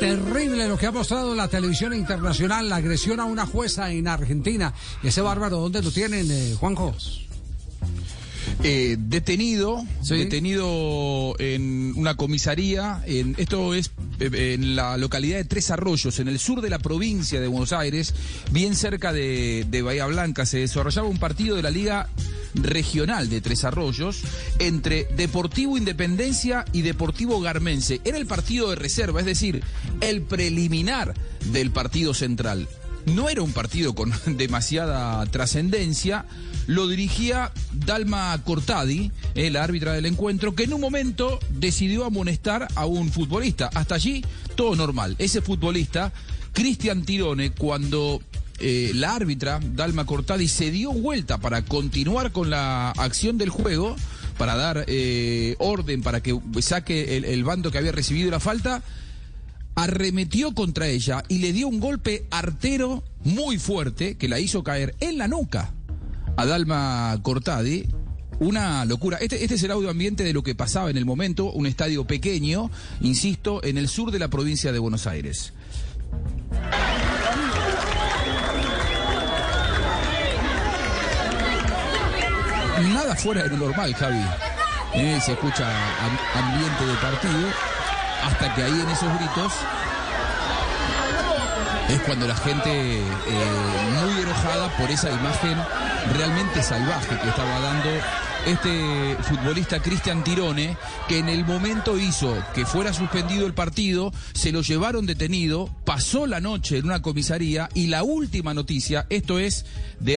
Terrible lo que ha mostrado la televisión internacional, la agresión a una jueza en Argentina. Ese bárbaro, ¿dónde lo tienen, eh, Juanjo? Eh, detenido, Sí. detenido en una comisaría. En, esto es eh, en la localidad de Tres Arroyos, en el sur de la provincia de Buenos Aires, bien cerca de, de Bahía Blanca. Se desarrollaba un partido de la Liga Regional de Tres Arroyos entre Deportivo Independencia y Deportivo Garmense. Era el partido de reserva, es decir, el preliminar del partido central. No era un partido con demasiada trascendencia. Lo dirigía Dalma Cortadi, la árbitra del encuentro, que en un momento decidió amonestar a un futbolista. Hasta allí todo normal. Ese futbolista, Cristian Tirone, cuando eh, la árbitra, Dalma Cortadi, se dio vuelta para continuar con la acción del juego, para dar eh, orden, para que saque el, bando que había recibido la falta, arremetió contra ella y le dio un golpe artero muy fuerte que la hizo caer en la nuca a Dalma Cortadi. Una locura. Este, este es el audio ambiente de lo que pasaba en el momento, un estadio pequeño, insisto, en el sur de la provincia de Buenos Aires. Nada fuera de lo normal, Javi. Eh, se escucha am- ambiente de partido hasta que ahí en esos gritos es cuando la gente eh, muy enojada por esa imagen realmente salvaje que estaba dando este futbolista Cristian Tirone, que en el momento hizo que fuera suspendido el partido, se lo llevaron detenido, pasó la noche en una comisaría y la última noticia, esto es de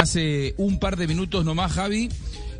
Hace un par de minutos nomás, Javi,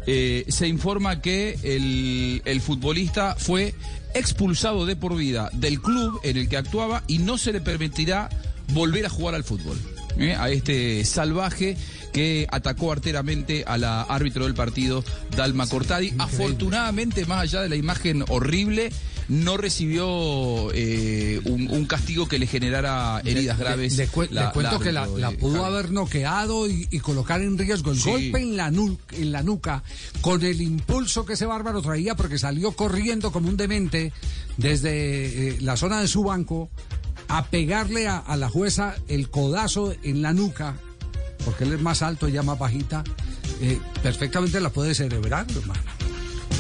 eh, se informa que el, el futbolista fue expulsado de por vida del club en el que actuaba y no se le permitirá volver a jugar al fútbol. eh, a este salvaje que atacó arteramente a la árbitro del partido, Dalma Cortadi. Afortunadamente, más allá de la imagen horrible, no recibió eh, un, un castigo que le generara heridas Le- graves. Le, cu- le cuento que la, pudo Javi. haber noqueado y, y colocar en riesgo el Sí. golpe en la, nu- en la nuca con el impulso que ese bárbaro traía porque salió corriendo como un demente desde eh, la zona de su banco a pegarle a, a la jueza el codazo en la nuca porque él es más alto, ella más bajita. eh, perfectamente la puede cerebrar, hermano.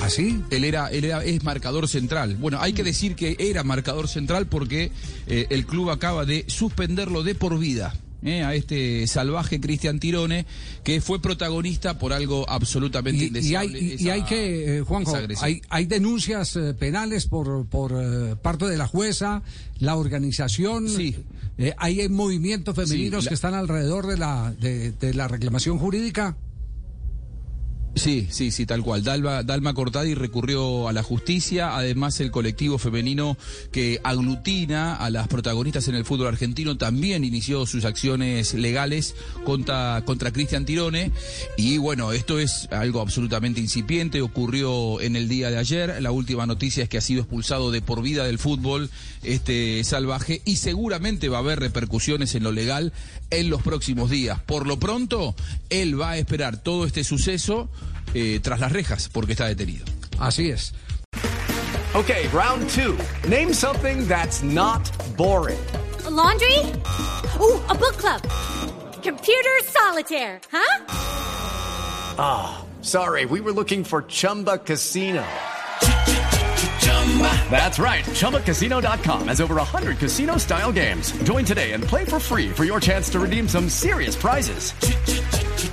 Así. Él era, él era, es marcador central. Bueno, hay que decir que era marcador central porque eh, el club acaba de suspenderlo de por vida. eh, a este salvaje Cristian Tirone, que fue protagonista por algo absolutamente Y, y indeseable. hay, y- y esa- hay que, eh, Juanjo, hay, hay denuncias eh, penales por, por parte de la jueza, la organización. Sí. Hay movimientos femeninos Sí, la- que están alrededor de la, de, de la reclamación jurídica. Sí, sí, sí, tal cual. Dalma, Dalma Cortadi recurrió a la justicia, además el colectivo femenino que aglutina a las protagonistas en el fútbol argentino también inició sus acciones legales contra, contra Cristian Tirone y bueno, esto es algo absolutamente incipiente, ocurrió en el día de ayer, la última noticia es que ha sido expulsado de por vida del fútbol este salvaje y seguramente va a haber repercusiones en lo legal en los próximos días. Por lo pronto, él va a esperar todo este suceso eh, tras las rejas porque está detenido. Así es. Okay, round two. Name something that's not boring. A laundry? Oh, a book club. Computer solitaire, huh? Ah, sorry, we were looking for Chumba Casino. That's right. ChumbaCasino.com has over 100 casino style games. Join today and play for free for your chance to redeem some serious prizes.